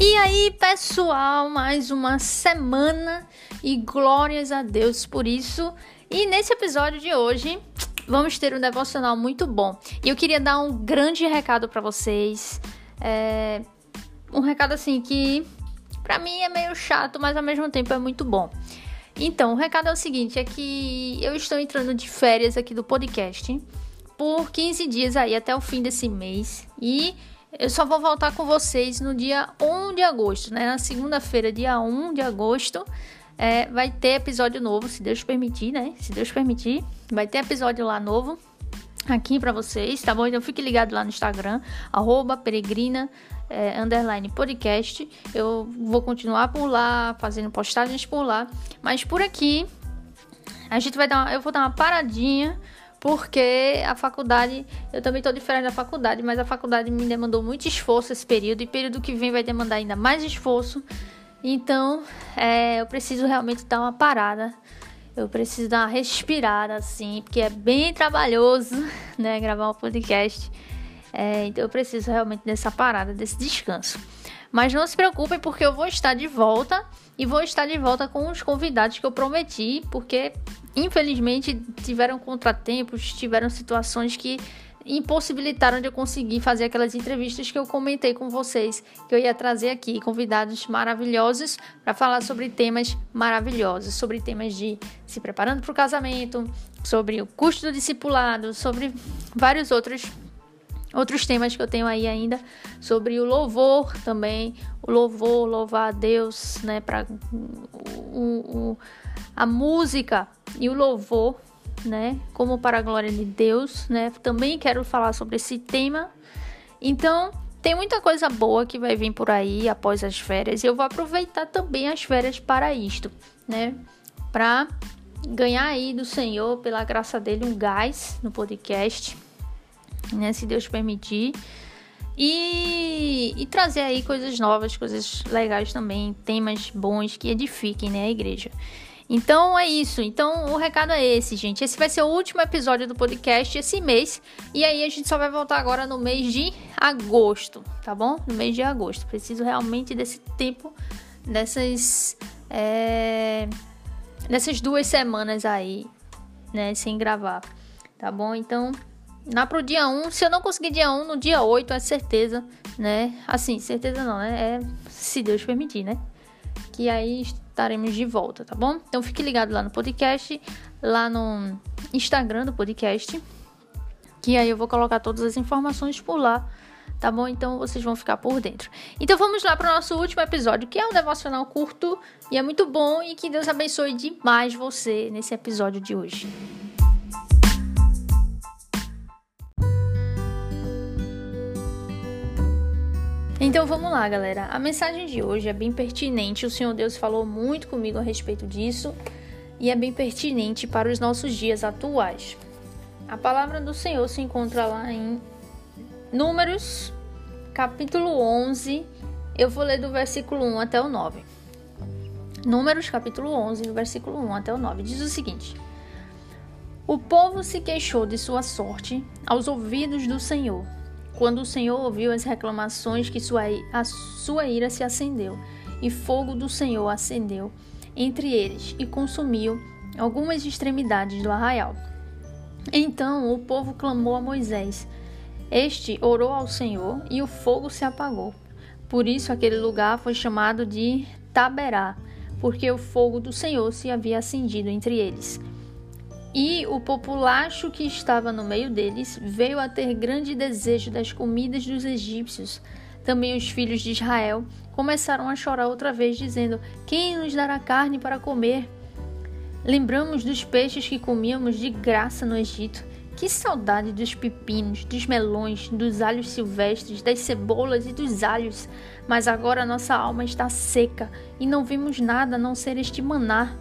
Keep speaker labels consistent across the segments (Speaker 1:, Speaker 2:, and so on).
Speaker 1: E aí, pessoal, mais uma semana e glórias a Deus por isso. E nesse episódio de hoje, vamos ter um devocional muito bom. E eu queria dar um grande recado para vocês. É... Um recado assim que para mim é meio chato, mas ao mesmo tempo é muito bom. Então, o recado é o seguinte: é que eu estou entrando de férias aqui do podcast por 15 dias aí até o fim desse mês. E eu só vou voltar com vocês no dia 1 de agosto, né? Na segunda-feira, dia 1 de agosto, é, vai ter episódio novo, se Deus permitir, né? Se Deus permitir, vai ter episódio lá novo aqui para vocês, tá bom? Então fique ligado lá no Instagram, arroba peregrina, é, underline podcast. Eu vou continuar por lá, fazendo postagens por lá, mas por aqui a gente vai dar, uma, eu vou dar uma paradinha porque a faculdade, eu também estou diferente da faculdade, mas a faculdade me demandou muito esforço esse período, e período que vem vai demandar ainda mais esforço. Então, é, eu preciso realmente dar uma parada. Eu preciso dar uma respirada, assim, porque é bem trabalhoso, né, gravar um podcast. É, então, eu preciso realmente dessa parada, desse descanso. Mas não se preocupem, porque eu vou estar de volta e vou estar de volta com os convidados que eu prometi, porque infelizmente tiveram contratempos, tiveram situações que impossibilitaram de eu conseguir fazer aquelas entrevistas que eu comentei com vocês, que eu ia trazer aqui. Convidados maravilhosos para falar sobre temas maravilhosos, sobre temas de se preparando para o casamento, sobre o custo do discipulado, sobre vários outros outros temas que eu tenho aí ainda sobre o louvor também, o louvor, louvar a Deus, né, para o, o, a música e o louvor, né, como para a glória de Deus, né? Também quero falar sobre esse tema. Então, tem muita coisa boa que vai vir por aí após as férias e eu vou aproveitar também as férias para isto, né? Para ganhar aí do Senhor, pela graça dele, um gás no podcast né? Se Deus permitir. E, e, trazer aí coisas novas, coisas legais também, temas bons que edifiquem né, a igreja. Então é isso. Então o recado é esse, gente. Esse vai ser o último episódio do podcast esse mês. E aí a gente só vai voltar agora no mês de agosto, tá bom? No mês de agosto. Preciso realmente desse tempo, dessas. É, dessas duas semanas aí, né? Sem gravar, tá bom? Então Lá pro dia 1, se eu não conseguir dia 1, no dia 8 é certeza, né? Assim, certeza não, né? É se Deus permitir, né? Que aí estaremos de volta, tá bom? Então fique ligado lá no podcast, lá no Instagram do podcast, que aí eu vou colocar todas as informações por lá, tá bom? Então vocês vão ficar por dentro. Então vamos lá para o nosso último episódio, que é um devocional curto e é muito bom e que Deus abençoe demais você nesse episódio de hoje. Então vamos lá, galera. A mensagem de hoje é bem pertinente. O Senhor Deus falou muito comigo a respeito disso e é bem pertinente para os nossos dias atuais. A palavra do Senhor se encontra lá em Números, capítulo 11. Eu vou ler do versículo 1 até o 9. Números, capítulo 11, do versículo 1 até o 9. Diz o seguinte: O povo se queixou de sua sorte aos ouvidos do Senhor quando o Senhor ouviu as reclamações, que sua, a sua ira se acendeu, e fogo do Senhor acendeu entre eles e consumiu algumas extremidades do arraial. Então o povo clamou a Moisés. Este orou ao Senhor e o fogo se apagou. Por isso aquele lugar foi chamado de Taberá, porque o fogo do Senhor se havia acendido entre eles. E o populacho que estava no meio deles veio a ter grande desejo das comidas dos egípcios. Também os filhos de Israel começaram a chorar outra vez, dizendo: Quem nos dará carne para comer? Lembramos dos peixes que comíamos de graça no Egito. Que saudade dos pepinos, dos melões, dos alhos silvestres, das cebolas e dos alhos. Mas agora nossa alma está seca e não vimos nada a não ser este maná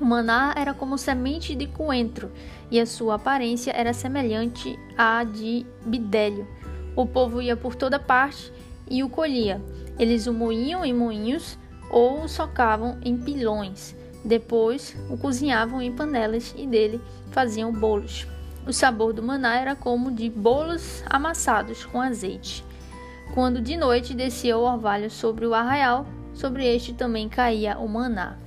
Speaker 1: o maná era como semente de coentro, e a sua aparência era semelhante à de bidélio. O povo ia por toda parte e o colhia. Eles o moíam em moinhos ou o socavam em pilões. Depois o cozinhavam em panelas e dele faziam bolos. O sabor do maná era como de bolos amassados com azeite. quando de noite descia o orvalho sobre o arraial, sobre este também caía o maná.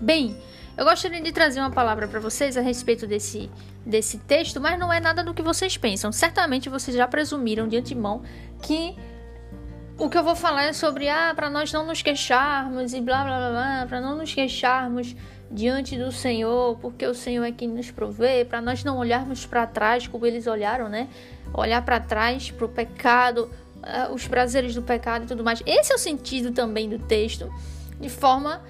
Speaker 1: Bem, eu gostaria de trazer uma palavra para vocês a respeito desse, desse texto, mas não é nada do que vocês pensam. Certamente vocês já presumiram de antemão que o que eu vou falar é sobre ah, para nós não nos queixarmos e blá blá blá, blá para não nos queixarmos diante do Senhor, porque o Senhor é quem nos provê, para nós não olharmos para trás como eles olharam, né? Olhar para trás para o pecado, uh, os prazeres do pecado e tudo mais. Esse é o sentido também do texto, de forma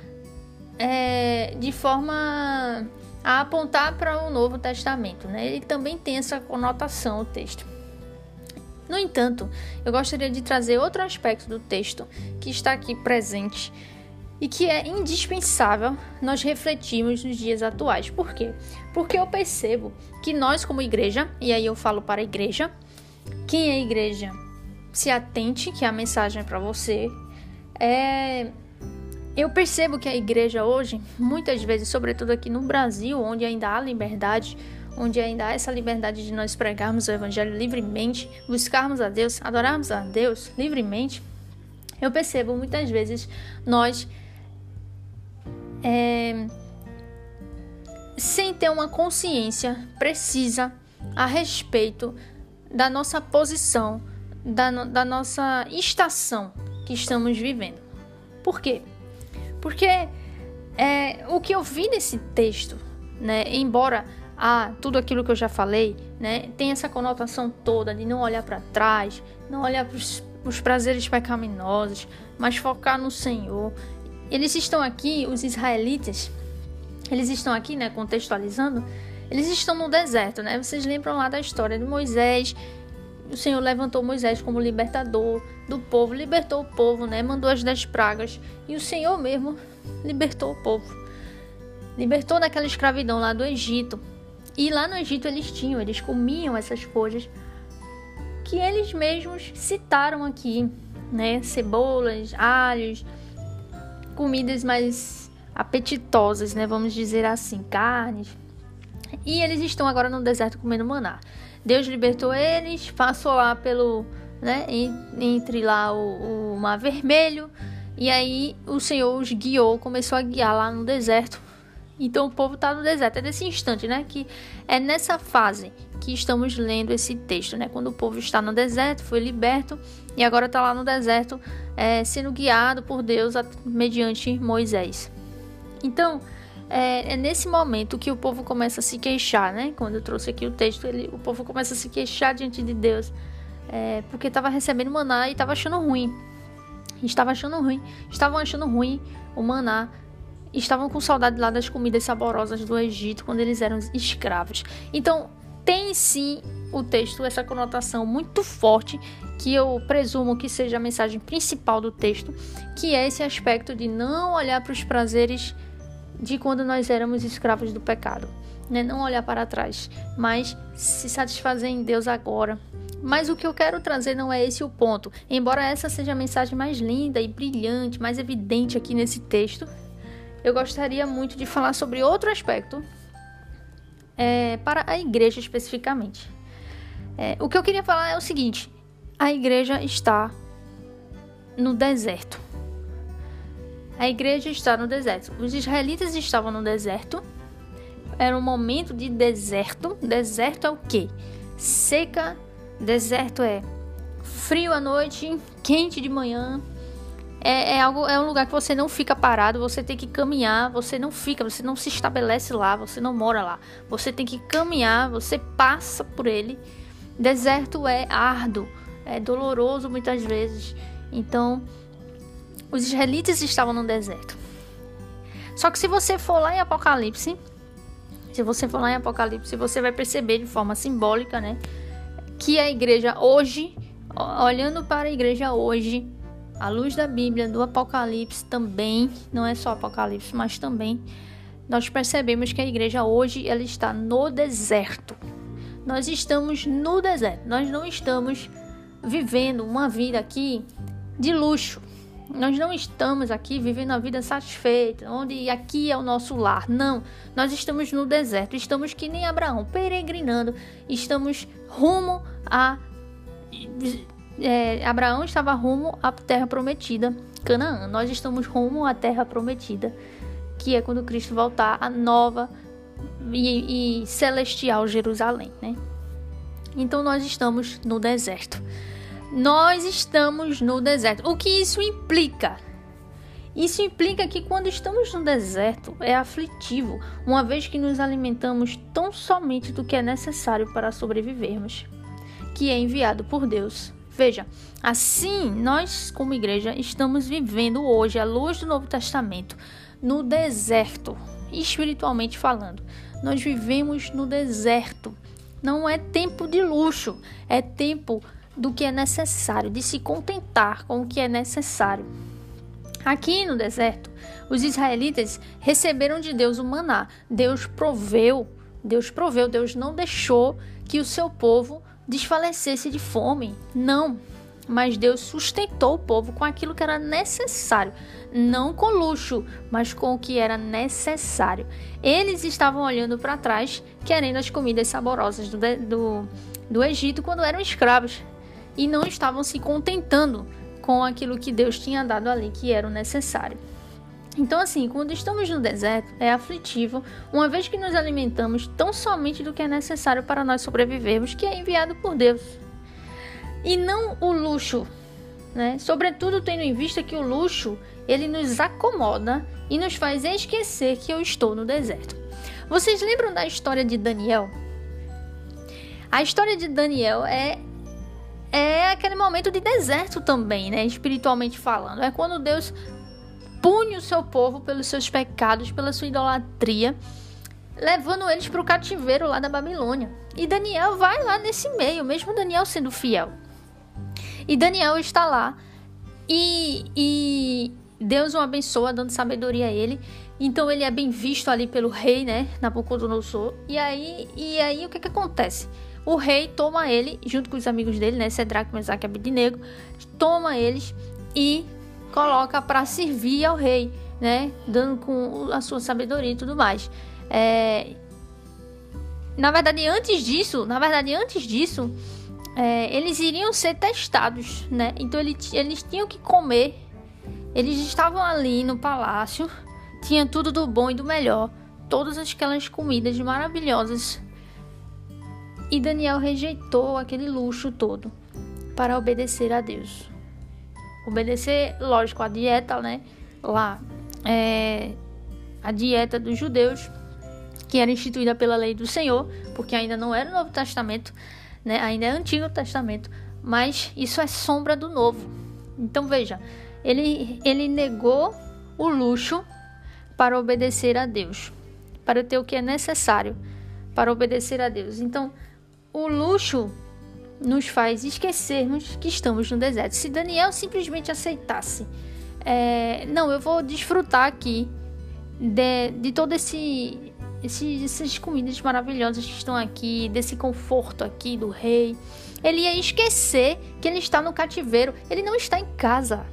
Speaker 1: é, de forma a apontar para o Novo Testamento. Né? Ele também tem essa conotação, o texto. No entanto, eu gostaria de trazer outro aspecto do texto que está aqui presente e que é indispensável nós refletirmos nos dias atuais. Por quê? Porque eu percebo que nós, como igreja, e aí eu falo para a igreja, quem é igreja, se atente que a mensagem é para você. É, eu percebo que a igreja hoje, muitas vezes, sobretudo aqui no Brasil, onde ainda há liberdade, onde ainda há essa liberdade de nós pregarmos o evangelho livremente, buscarmos a Deus, adorarmos a Deus livremente, eu percebo muitas vezes nós é, sem ter uma consciência precisa a respeito da nossa posição, da, da nossa estação que estamos vivendo. Por quê? Porque é, o que eu vi nesse texto, né, embora ah, tudo aquilo que eu já falei, né, tem essa conotação toda de não olhar para trás, não olhar para os prazeres pecaminosos, mas focar no Senhor. Eles estão aqui, os israelitas, eles estão aqui, né, contextualizando, eles estão no deserto, né? Vocês lembram lá da história de Moisés o Senhor levantou Moisés como libertador do povo, libertou o povo, né? Mandou as dez pragas e o Senhor mesmo libertou o povo. Libertou daquela escravidão lá do Egito. E lá no Egito eles tinham, eles comiam essas coisas que eles mesmos citaram aqui, né? Cebolas, alhos, comidas mais apetitosas, né? Vamos dizer assim, carnes. E eles estão agora no deserto comendo maná. Deus libertou eles, passou lá pelo, né, entre lá o, o Mar Vermelho, e aí o Senhor os guiou, começou a guiar lá no deserto. Então o povo está no deserto. É nesse instante, né? Que é nessa fase que estamos lendo esse texto, né? Quando o povo está no deserto, foi liberto e agora está lá no deserto, é, sendo guiado por Deus mediante Moisés. Então, é, é, nesse momento que o povo começa a se queixar, né? Quando eu trouxe aqui o texto, ele, o povo começa a se queixar diante de Deus, é, porque estava recebendo maná e estava achando ruim. Estava achando ruim, estavam achando ruim o maná, estavam com saudade lá das comidas saborosas do Egito quando eles eram escravos. Então tem sim o texto essa conotação muito forte que eu presumo que seja a mensagem principal do texto, que é esse aspecto de não olhar para os prazeres de quando nós éramos escravos do pecado. Né? Não olhar para trás, mas se satisfazer em Deus agora. Mas o que eu quero trazer não é esse o ponto. Embora essa seja a mensagem mais linda e brilhante, mais evidente aqui nesse texto, eu gostaria muito de falar sobre outro aspecto é, para a igreja especificamente. É, o que eu queria falar é o seguinte: a igreja está no deserto. A igreja está no deserto. Os israelitas estavam no deserto. Era um momento de deserto. Deserto é o quê? Seca. Deserto é frio à noite, quente de manhã. É, é, algo, é um lugar que você não fica parado, você tem que caminhar, você não fica, você não se estabelece lá, você não mora lá. Você tem que caminhar, você passa por ele. Deserto é árduo, é doloroso muitas vezes. Então, os israelitas estavam no deserto. Só que se você for lá em Apocalipse, se você for lá em Apocalipse, você vai perceber de forma simbólica, né, que a igreja hoje, olhando para a igreja hoje, à luz da Bíblia, do Apocalipse também, não é só Apocalipse, mas também nós percebemos que a igreja hoje ela está no deserto. Nós estamos no deserto. Nós não estamos vivendo uma vida aqui de luxo. Nós não estamos aqui vivendo a vida satisfeita, onde aqui é o nosso lar. Não, nós estamos no deserto, estamos que nem Abraão, peregrinando, estamos rumo a é, Abraão estava rumo à terra prometida, Canaã. Nós estamos rumo à terra prometida, que é quando Cristo voltar a nova e, e celestial Jerusalém, né? Então nós estamos no deserto. Nós estamos no deserto. O que isso implica? Isso implica que quando estamos no deserto é aflitivo, uma vez que nos alimentamos tão somente do que é necessário para sobrevivermos, que é enviado por Deus. Veja, assim nós, como igreja, estamos vivendo hoje, à luz do Novo Testamento, no deserto, espiritualmente falando. Nós vivemos no deserto. Não é tempo de luxo, é tempo do que é necessário, de se contentar com o que é necessário. Aqui no deserto, os israelitas receberam de Deus o maná. Deus proveu, Deus proveu, Deus não deixou que o seu povo desfalecesse de fome. Não, mas Deus sustentou o povo com aquilo que era necessário, não com luxo, mas com o que era necessário. Eles estavam olhando para trás, querendo as comidas saborosas do, do, do Egito quando eram escravos e não estavam se contentando com aquilo que Deus tinha dado ali, que era o necessário. Então, assim, quando estamos no deserto, é aflitivo, uma vez que nos alimentamos tão somente do que é necessário para nós sobrevivermos, que é enviado por Deus. E não o luxo, né? Sobretudo tendo em vista que o luxo, ele nos acomoda e nos faz esquecer que eu estou no deserto. Vocês lembram da história de Daniel? A história de Daniel é é aquele momento de deserto também, né? Espiritualmente falando. É quando Deus pune o seu povo pelos seus pecados, pela sua idolatria, levando eles para o cativeiro lá da Babilônia. E Daniel vai lá nesse meio, mesmo Daniel sendo fiel. E Daniel está lá e, e Deus o abençoa, dando sabedoria a ele. Então ele é bem visto ali pelo rei, né? Nabucodonosor. E aí, e aí o que, que acontece? O rei toma ele, junto com os amigos dele, né, Cedraque, Mesaque e Abednego, toma eles e coloca para servir ao rei, né, dando com a sua sabedoria e tudo mais. É... Na verdade, antes disso, na verdade, antes disso, é, eles iriam ser testados, né? Então eles, eles tinham que comer. Eles estavam ali no palácio, tinha tudo do bom e do melhor, todas aquelas comidas maravilhosas e Daniel rejeitou aquele luxo todo para obedecer a Deus. Obedecer, lógico, a dieta, né? Lá, é, a dieta dos judeus, que era instituída pela lei do Senhor, porque ainda não era o Novo Testamento, né? Ainda é o Antigo Testamento, mas isso é sombra do Novo. Então veja, ele, ele negou o luxo para obedecer a Deus, para ter o que é necessário para obedecer a Deus. Então, o luxo nos faz esquecermos que estamos no deserto. Se Daniel simplesmente aceitasse, é, não, eu vou desfrutar aqui de, de todo esse, esse essas comidas maravilhosas que estão aqui, desse conforto aqui do rei, ele ia esquecer que ele está no cativeiro. Ele não está em casa.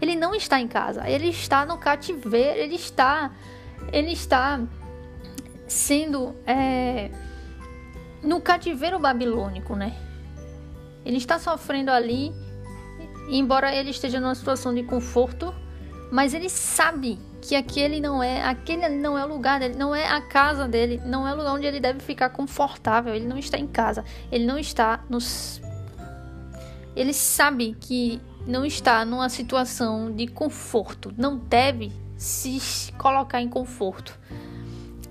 Speaker 1: Ele não está em casa. Ele está no cativeiro. Ele está, ele está sendo é, no cativeiro babilônico, né? Ele está sofrendo ali, embora ele esteja numa situação de conforto, mas ele sabe que aquele não é, aquele não é o lugar dele, não é a casa dele, não é o lugar onde ele deve ficar confortável. Ele não está em casa, ele não está nos ele sabe que não está numa situação de conforto, não deve se colocar em conforto.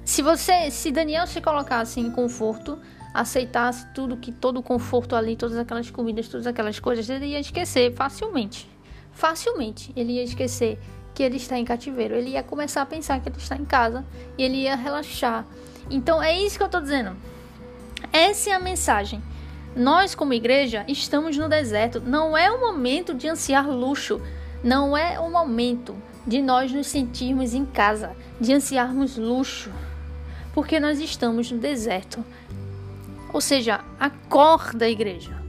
Speaker 1: Se você, se Daniel se colocasse em conforto, aceitasse tudo que todo o conforto ali, todas aquelas comidas, todas aquelas coisas, ele ia esquecer facilmente. Facilmente ele ia esquecer que ele está em cativeiro. Ele ia começar a pensar que ele está em casa e ele ia relaxar. Então é isso que eu estou dizendo. Essa é a mensagem. Nós, como igreja, estamos no deserto. Não é o momento de ansiar luxo. Não é o momento de nós nos sentirmos em casa, de ansiarmos luxo. Porque nós estamos no deserto. Ou seja, acorda, igreja.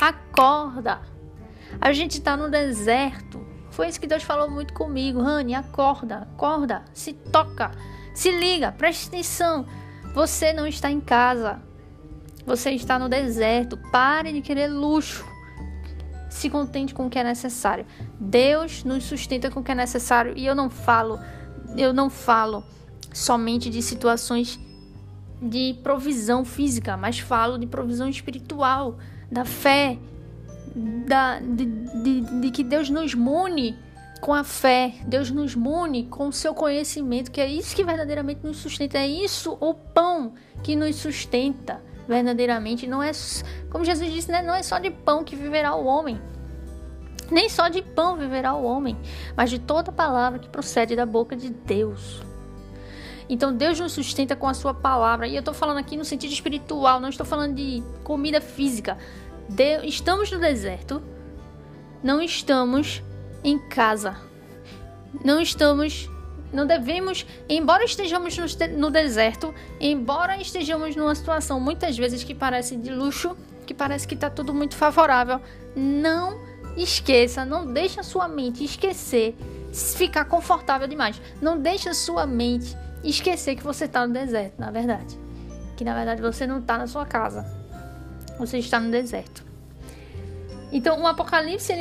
Speaker 1: Acorda. A gente está no deserto. Foi isso que Deus falou muito comigo. Rani, acorda, acorda, se toca, se liga, preste atenção. Você não está em casa. Você está no deserto. Pare de querer luxo. Se contente com o que é necessário. Deus nos sustenta com o que é necessário e eu não falo, eu não falo somente de situações de provisão física, mas falo de provisão espiritual, da fé, da, de, de, de que Deus nos mune com a fé, Deus nos mune com o seu conhecimento, que é isso que verdadeiramente nos sustenta, é isso o pão que nos sustenta verdadeiramente. Não é, como Jesus disse, né? não é só de pão que viverá o homem, nem só de pão viverá o homem, mas de toda palavra que procede da boca de Deus. Então Deus nos sustenta com a sua palavra. E eu estou falando aqui no sentido espiritual, não estou falando de comida física. Deus, estamos no deserto, não estamos em casa. Não estamos, não devemos, embora estejamos no, deserto, embora estejamos numa situação muitas vezes que parece de luxo, que parece que está tudo muito favorável, não esqueça, não deixe a sua mente esquecer, ficar confortável demais. Não deixe a sua mente esquecer que você está no deserto, na verdade. Que na verdade você não está na sua casa. Você está no deserto. Então, o Apocalipse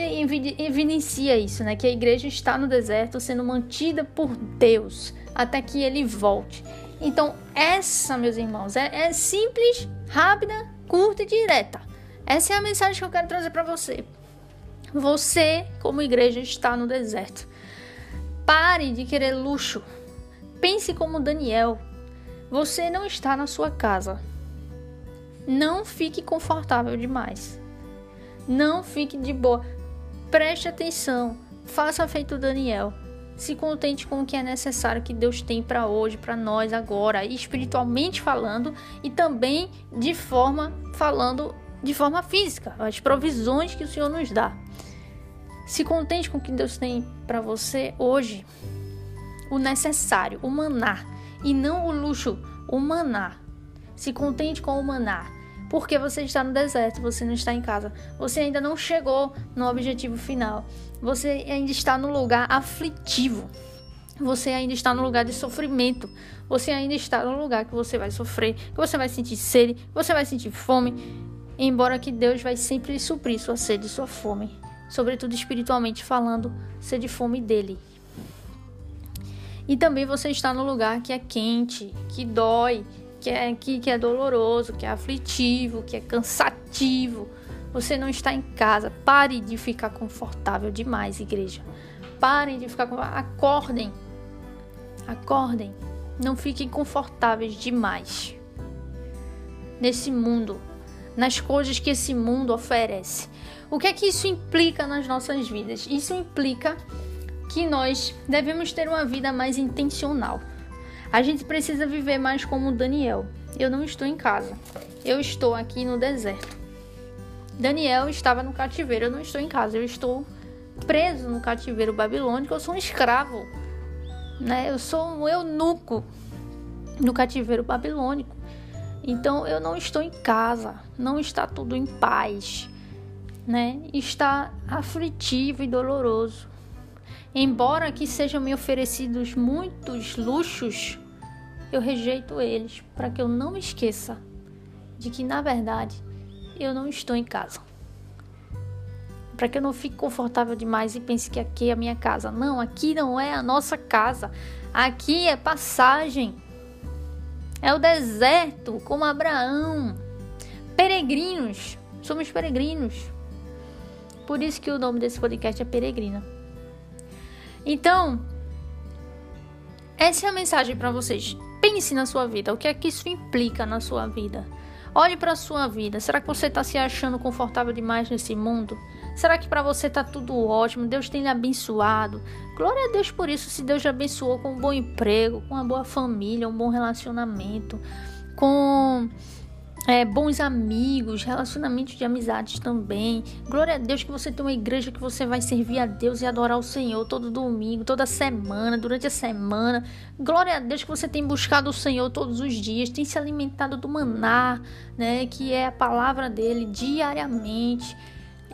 Speaker 1: evidencia isso, né? Que a igreja está no deserto sendo mantida por Deus até que ele volte. Então, essa, meus irmãos, é, é simples, rápida, curta e direta. Essa é a mensagem que eu quero trazer para você. Você, como igreja, está no deserto. Pare de querer luxo. Pense como Daniel. Você não está na sua casa. Não fique confortável demais. Não fique de boa. Preste atenção. Faça feito Daniel. Se contente com o que é necessário que Deus tem para hoje, para nós agora, espiritualmente falando e também de forma falando de forma física, as provisões que o Senhor nos dá. Se contente com o que Deus tem para você hoje, o necessário, o maná, e não o luxo, o maná. Se contente com o maná. Porque você está no deserto, você não está em casa, você ainda não chegou no objetivo final, você ainda está no lugar aflitivo, você ainda está no lugar de sofrimento, você ainda está no lugar que você vai sofrer, que você vai sentir sede, que você vai sentir fome, embora que Deus vai sempre suprir sua sede e sua fome, sobretudo espiritualmente falando, sede e fome dele. E também você está no lugar que é quente, que dói, que é, que, que é doloroso, que é aflitivo, que é cansativo. Você não está em casa. Pare de ficar confortável demais, igreja. Parem de ficar. Acordem. Acordem. Não fiquem confortáveis demais. Nesse mundo. Nas coisas que esse mundo oferece. O que é que isso implica nas nossas vidas? Isso implica que nós devemos ter uma vida mais intencional. A gente precisa viver mais como Daniel. Eu não estou em casa. Eu estou aqui no deserto. Daniel estava no cativeiro. Eu não estou em casa. Eu estou preso no cativeiro babilônico. Eu sou um escravo. Né? Eu sou um eunuco no cativeiro babilônico. Então eu não estou em casa. Não está tudo em paz. Né? Está aflitivo e doloroso. Embora que sejam me oferecidos muitos luxos, eu rejeito eles para que eu não me esqueça de que, na verdade, eu não estou em casa. Para que eu não fique confortável demais e pense que aqui é a minha casa. Não, aqui não é a nossa casa. Aqui é passagem. É o deserto, como Abraão. Peregrinos. Somos peregrinos. Por isso que o nome desse podcast é Peregrina. Então, essa é a mensagem para vocês. Pense na sua vida, o que é que isso implica na sua vida. Olhe para a sua vida. Será que você está se achando confortável demais nesse mundo? Será que para você está tudo ótimo? Deus tem lhe abençoado? Glória a Deus por isso. Se Deus lhe abençoou com um bom emprego, com uma boa família, um bom relacionamento, com é, bons amigos, relacionamentos de amizades também. Glória a Deus que você tem uma igreja que você vai servir a Deus e adorar o Senhor todo domingo, toda semana, durante a semana. Glória a Deus que você tem buscado o Senhor todos os dias, tem se alimentado do maná, né, que é a palavra dele diariamente,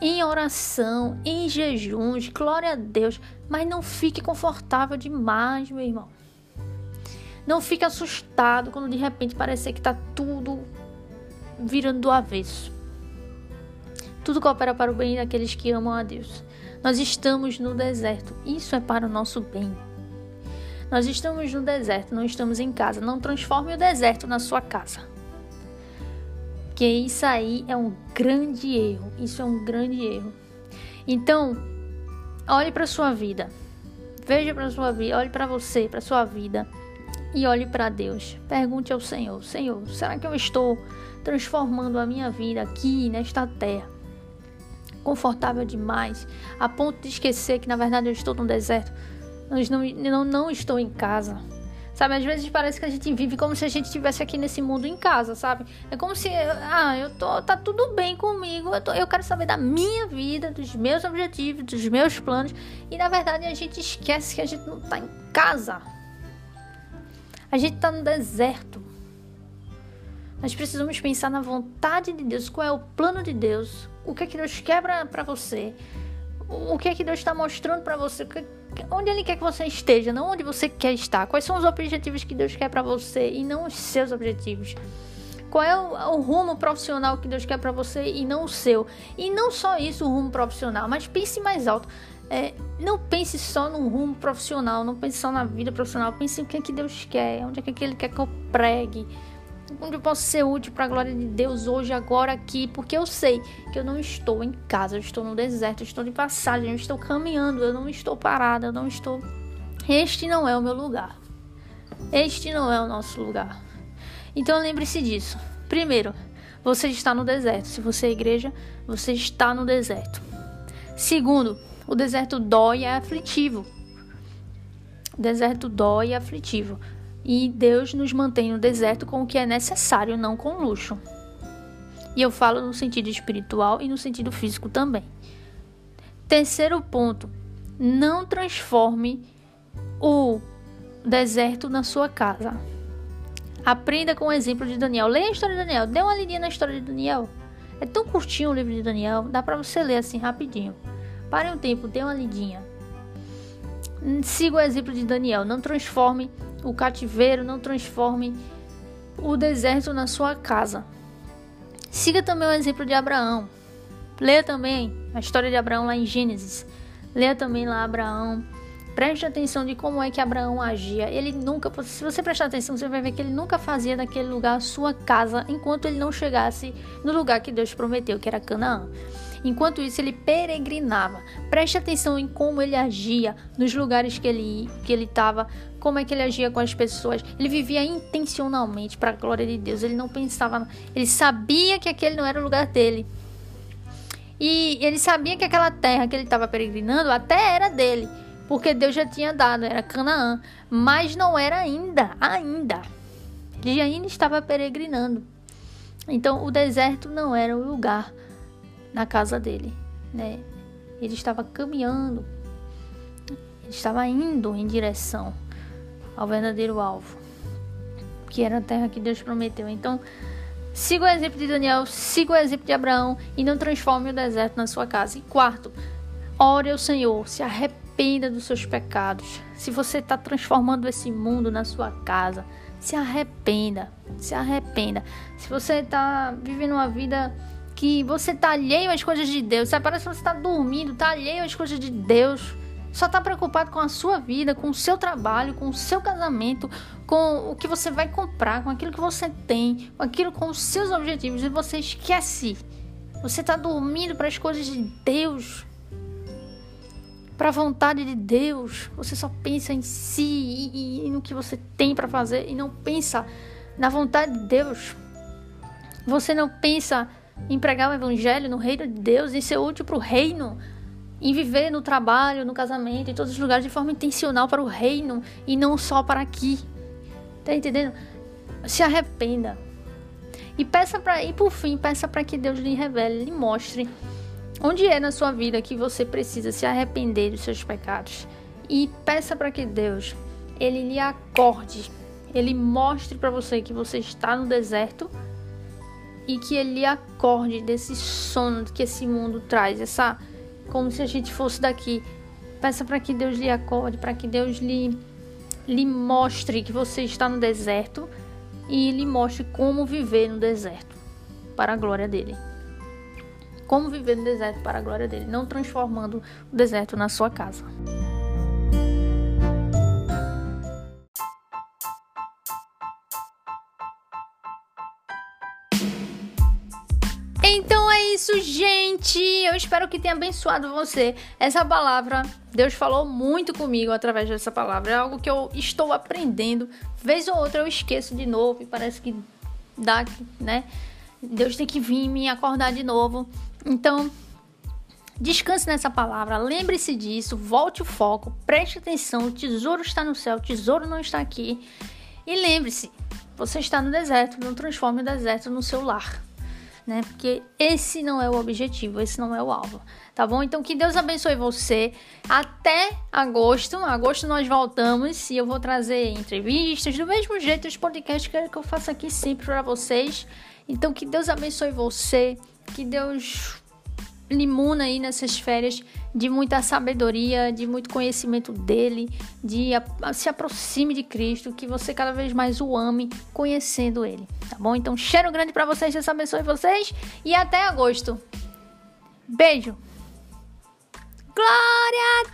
Speaker 1: em oração, em jejuns. Glória a Deus, mas não fique confortável demais, meu irmão. Não fique assustado quando de repente parecer que está tudo virando do avesso. Tudo coopera para o bem daqueles que amam a Deus. Nós estamos no deserto. Isso é para o nosso bem. Nós estamos no deserto, não estamos em casa. Não transforme o deserto na sua casa. Porque isso aí é um grande erro. Isso é um grande erro. Então, olhe para sua vida. Veja para sua vida, olhe para você, para sua vida e olhe para Deus. Pergunte ao Senhor: Senhor, será que eu estou transformando a minha vida aqui nesta terra? Confortável demais, a ponto de esquecer que na verdade eu estou no deserto. não, não, não estou em casa. Sabe, às vezes parece que a gente vive como se a gente estivesse aqui nesse mundo em casa, sabe? É como se, ah, eu tô, tá tudo bem comigo, eu, tô, eu quero saber da minha vida, dos meus objetivos, dos meus planos, e na verdade a gente esquece que a gente não tá em casa. A gente está no deserto. Nós precisamos pensar na vontade de Deus, qual é o plano de Deus, o que é que Deus quer para você, o que é que Deus está mostrando para você, onde Ele quer que você esteja, não onde você quer estar. Quais são os objetivos que Deus quer para você e não os seus objetivos. Qual é o, o rumo profissional que Deus quer para você e não o seu. E não só isso, o rumo profissional, mas pense mais alto. É, não pense só no rumo profissional, não pense só na vida profissional, pense o que, é que Deus quer, onde é que Ele quer que eu pregue, onde eu posso ser útil para a glória de Deus hoje, agora, aqui, porque eu sei que eu não estou em casa, eu estou no deserto, eu estou de passagem, eu estou caminhando, eu não estou parada, eu não estou. Este não é o meu lugar. Este não é o nosso lugar. Então lembre-se disso. Primeiro, você está no deserto. Se você é igreja, você está no deserto. Segundo, o deserto dói e é aflitivo. O deserto dói e é aflitivo. E Deus nos mantém no deserto com o que é necessário, não com luxo. E eu falo no sentido espiritual e no sentido físico também. Terceiro ponto: não transforme o deserto na sua casa. Aprenda com o exemplo de Daniel. Leia a história de Daniel. Dê uma lidinha na história de Daniel. É tão curtinho o livro de Daniel, dá para você ler assim rapidinho. Pare um tempo, dê uma lidinha. Siga o exemplo de Daniel. Não transforme o cativeiro, não transforme o deserto na sua casa. Siga também o exemplo de Abraão. Leia também a história de Abraão lá em Gênesis. Leia também lá Abraão. Preste atenção de como é que Abraão agia. Ele nunca, se você prestar atenção, você vai ver que ele nunca fazia daquele lugar a sua casa enquanto ele não chegasse no lugar que Deus prometeu, que era Canaã. Enquanto isso, ele peregrinava. Preste atenção em como ele agia nos lugares que ele que ele estava, como é que ele agia com as pessoas. Ele vivia intencionalmente para a glória de Deus. Ele não pensava, ele sabia que aquele não era o lugar dele. E ele sabia que aquela terra que ele estava peregrinando até era dele, porque Deus já tinha dado, era Canaã, mas não era ainda, ainda. Ele ainda estava peregrinando. Então o deserto não era o lugar na casa dele, né? Ele estava caminhando, ele estava indo em direção ao verdadeiro alvo, que era a terra que Deus prometeu. Então, siga o exemplo de Daniel, siga o exemplo de Abraão e não transforme o deserto na sua casa. E quarto, ore ao Senhor, se arrependa dos seus pecados. Se você está transformando esse mundo na sua casa, se arrependa, se arrependa. Se você está vivendo uma vida que você tá alheio às coisas de Deus. Parece que você tá dormindo, tá alheio às coisas de Deus. Só tá preocupado com a sua vida, com o seu trabalho, com o seu casamento, com o que você vai comprar, com aquilo que você tem, com aquilo com os seus objetivos. E você esquece. Você tá dormindo para as coisas de Deus. Para a vontade de Deus. Você só pensa em si e, e no que você tem para fazer e não pensa na vontade de Deus. Você não pensa em pregar o evangelho no reino de Deus, em ser útil para o reino, em viver no trabalho, no casamento, em todos os lugares de forma intencional para o reino e não só para aqui. Tá entendendo? Se arrependa. E peça para e por fim, peça para que Deus lhe revele, lhe mostre onde é na sua vida que você precisa se arrepender dos seus pecados. E peça para que Deus ele lhe acorde, ele mostre para você que você está no deserto e que ele acorde desse sono que esse mundo traz, essa como se a gente fosse daqui. Peça para que Deus lhe acorde, para que Deus lhe lhe mostre que você está no deserto e lhe mostre como viver no deserto para a glória dele. como viver no deserto para a glória dele, não transformando o deserto na sua casa. Isso, gente. Eu espero que tenha abençoado você. Essa palavra, Deus falou muito comigo através dessa palavra. É algo que eu estou aprendendo. Vez ou outra eu esqueço de novo e parece que dá, né? Deus tem que vir me acordar de novo. Então, descanse nessa palavra, lembre-se disso, volte o foco, preste atenção, o tesouro está no céu, o tesouro não está aqui. E lembre-se, você está no deserto, não transforme o deserto no seu lar. Né? Porque esse não é o objetivo, esse não é o alvo, tá bom? Então que Deus abençoe você. Até agosto, agosto nós voltamos e eu vou trazer entrevistas do mesmo jeito os podcasts que eu faço aqui sempre para vocês. Então que Deus abençoe você, que Deus limuna aí nessas férias de muita sabedoria, de muito conhecimento dele, de a, se aproxime de Cristo, que você cada vez mais o ame conhecendo ele, tá bom? Então, cheiro grande para vocês, Deus abençoe vocês e até agosto. Beijo. Glória!